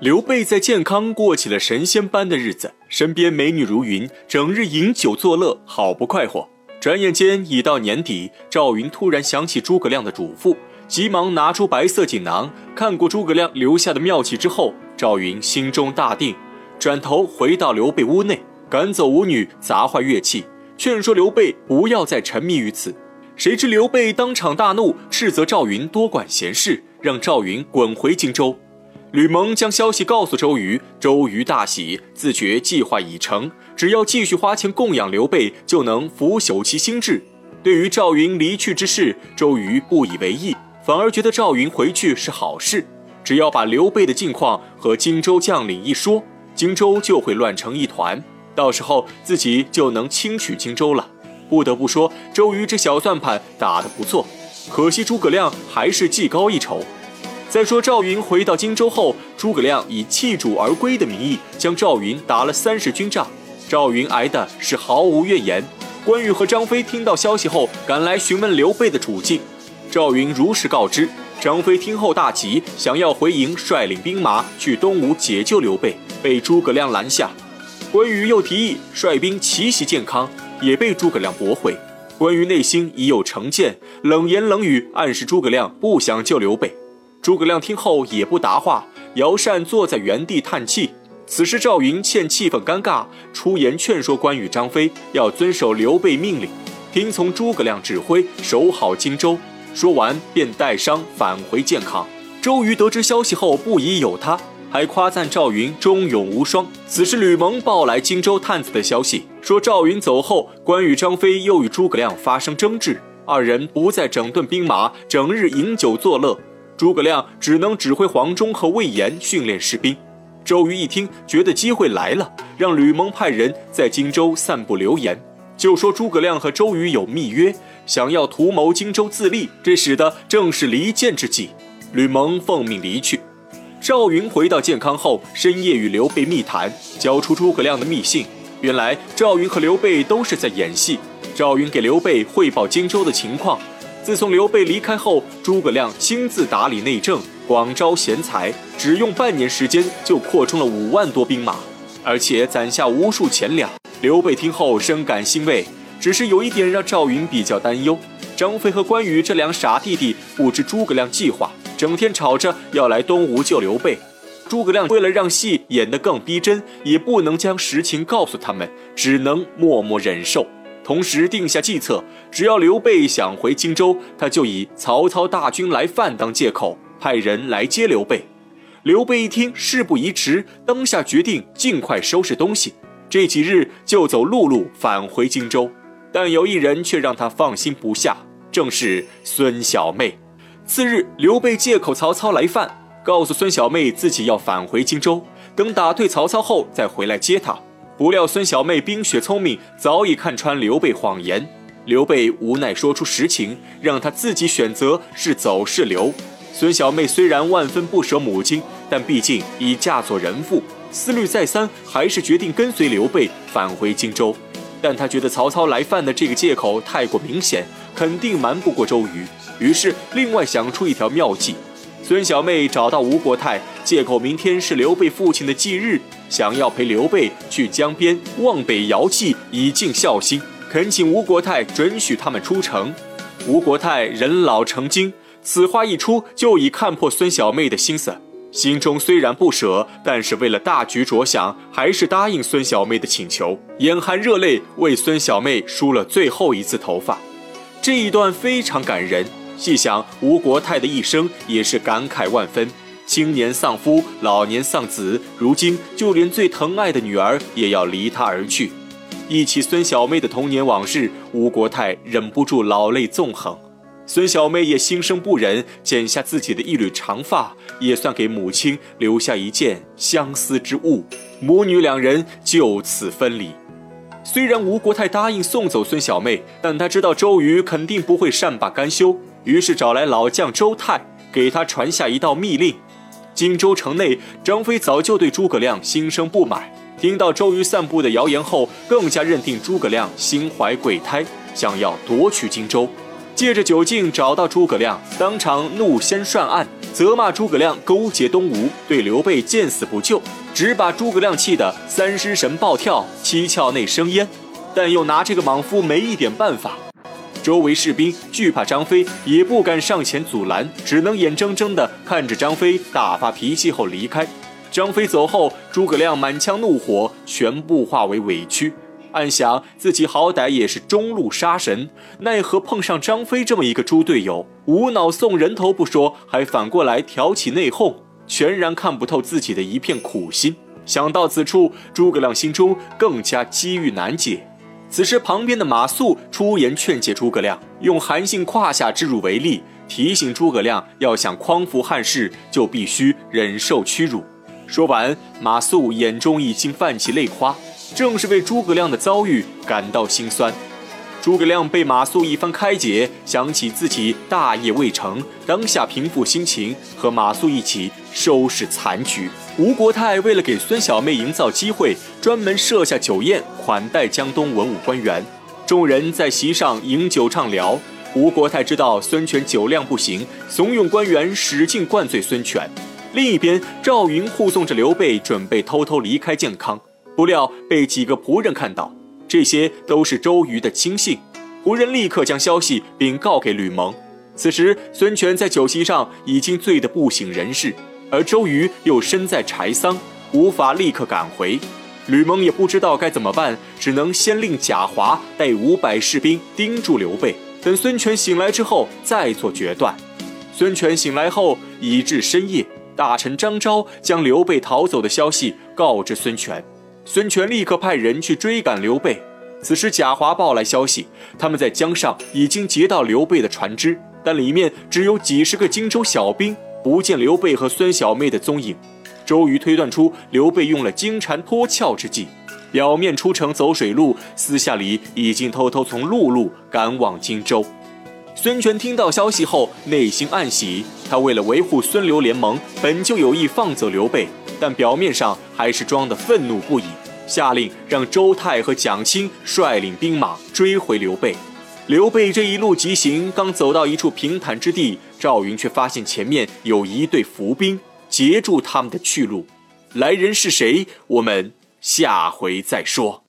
刘备在健康过起了神仙般的日子，身边美女如云，整日饮酒作乐，好不快活。转眼间已到年底，赵云突然想起诸葛亮的嘱咐，急忙拿出白色锦囊，看过诸葛亮留下的妙计之后，赵云心中大定，转头回到刘备屋内，赶走舞女，砸坏乐器，劝说刘备不要再沉迷于此。谁知刘备当场大怒，斥责赵云多管闲事，让赵云滚回荆州。吕蒙将消息告诉周瑜，周瑜大喜，自觉计划已成，只要继续花钱供养刘备，就能腐朽其心智。对于赵云离去之事，周瑜不以为意，反而觉得赵云回去是好事。只要把刘备的近况和荆州将领一说，荆州就会乱成一团，到时候自己就能轻取荆州了。不得不说，周瑜这小算盘打得不错，可惜诸葛亮还是技高一筹。再说赵云回到荆州后，诸葛亮以弃主而归的名义将赵云打了三十军仗，赵云挨的是毫无怨言。关羽和张飞听到消息后，赶来询问刘备的处境，赵云如实告知。张飞听后大急，想要回营率领兵马去东吴解救刘备，被诸葛亮拦下。关羽又提议率兵奇袭建康，也被诸葛亮驳回。关羽内心已有成见，冷言冷语暗示诸葛亮不想救刘备。诸葛亮听后也不答话，摇扇坐在原地叹气。此时赵云见气氛尴尬，出言劝说关羽、张飞要遵守刘备命令，听从诸葛亮指挥，守好荆州。说完便带伤返回建康。周瑜得知消息后不疑有他，还夸赞赵云忠勇无双。此时吕蒙报来荆州探子的消息，说赵云走后，关羽、张飞又与诸葛亮发生争执，二人不再整顿兵马，整日饮酒作乐。诸葛亮只能指挥黄忠和魏延训练士兵。周瑜一听，觉得机会来了，让吕蒙派人在荆州散布流言，就说诸葛亮和周瑜有密约，想要图谋荆州自立。这使得正是离间之计。吕蒙奉命离去。赵云回到建康后，深夜与刘备密谈，交出诸葛亮的密信。原来赵云和刘备都是在演戏。赵云给刘备汇报荆州的情况。自从刘备离开后，诸葛亮亲自打理内政，广招贤才，只用半年时间就扩充了五万多兵马，而且攒下无数钱粮。刘备听后深感欣慰，只是有一点让赵云比较担忧：张飞和关羽这两傻弟弟不知诸葛亮计划，整天吵着要来东吴救刘备。诸葛亮为了让戏演得更逼真，也不能将实情告诉他们，只能默默忍受。同时定下计策，只要刘备想回荆州，他就以曹操大军来犯当借口，派人来接刘备。刘备一听，事不宜迟，当下决定尽快收拾东西，这几日就走陆路返回荆州。但有一人却让他放心不下，正是孙小妹。次日，刘备借口曹操来犯，告诉孙小妹自己要返回荆州，等打退曹操后再回来接他。不料孙小妹冰雪聪明，早已看穿刘备谎言。刘备无奈说出实情，让他自己选择是走是留。孙小妹虽然万分不舍母亲，但毕竟已嫁作人妇，思虑再三，还是决定跟随刘备返回荆州。但她觉得曹操来犯的这个借口太过明显，肯定瞒不过周瑜，于是另外想出一条妙计。孙小妹找到吴国太，借口明天是刘备父亲的忌日。想要陪刘备去江边望北遥祭，以尽孝心，恳请吴国太准许他们出城。吴国太人老成精，此话一出，就已看破孙小妹的心思，心中虽然不舍，但是为了大局着想，还是答应孙小妹的请求，眼含热泪为孙小妹梳了最后一次头发。这一段非常感人，细想吴国太的一生，也是感慨万分。青年丧夫，老年丧子，如今就连最疼爱的女儿也要离他而去。忆起孙小妹的童年往事，吴国泰忍不住老泪纵横。孙小妹也心生不忍，剪下自己的一缕长发，也算给母亲留下一件相思之物。母女两人就此分离。虽然吴国泰答应送走孙小妹，但他知道周瑜肯定不会善罢甘休，于是找来老将周泰，给他传下一道密令。荆州城内，张飞早就对诸葛亮心生不满。听到周瑜散布的谣言后，更加认定诸葛亮心怀鬼胎，想要夺取荆州。借着酒劲找到诸葛亮，当场怒掀涮案，责骂诸葛亮勾结东吴，对刘备见死不救，只把诸葛亮气得三尸神暴跳，七窍内生烟，但又拿这个莽夫没一点办法。周围士兵惧怕张飞，也不敢上前阻拦，只能眼睁睁地看着张飞大发脾气后离开。张飞走后，诸葛亮满腔怒火全部化为委屈，暗想自己好歹也是中路杀神，奈何碰上张飞这么一个猪队友，无脑送人头不说，还反过来挑起内讧，全然看不透自己的一片苦心。想到此处，诸葛亮心中更加机遇难解。此时，旁边的马谡出言劝解诸葛亮，用韩信胯下之辱为例，提醒诸葛亮要想匡扶汉室，就必须忍受屈辱。说完，马谡眼中已经泛起泪花，正是为诸葛亮的遭遇感到心酸。诸葛亮被马谡一番开解，想起自己大业未成，当下平复心情，和马谡一起收拾残局。吴国太为了给孙小妹营造机会，专门设下酒宴款待江东文武官员。众人在席上饮酒畅聊。吴国太知道孙权酒量不行，怂恿官员使劲灌醉孙权。另一边，赵云护送着刘备，准备偷偷离开建康，不料被几个仆人看到。这些都是周瑜的亲信，仆人立刻将消息禀告给吕蒙。此时，孙权在酒席上已经醉得不省人事，而周瑜又身在柴桑，无法立刻赶回。吕蒙也不知道该怎么办，只能先令贾华带五百士兵盯住刘备，等孙权醒来之后再做决断。孙权醒来后已至深夜，大臣张昭将刘备逃走的消息告知孙权。孙权立刻派人去追赶刘备。此时贾华报来消息，他们在江上已经截到刘备的船只，但里面只有几十个荆州小兵，不见刘备和孙小妹的踪影。周瑜推断出刘备用了金蝉脱壳之计，表面出城走水路，私下里已经偷偷从陆路赶往荆州。孙权听到消息后，内心暗喜，他为了维护孙刘联盟，本就有意放走刘备。但表面上还是装得愤怒不已，下令让周泰和蒋钦率领兵马追回刘备。刘备这一路急行，刚走到一处平坦之地，赵云却发现前面有一队伏兵截住他们的去路。来人是谁？我们下回再说。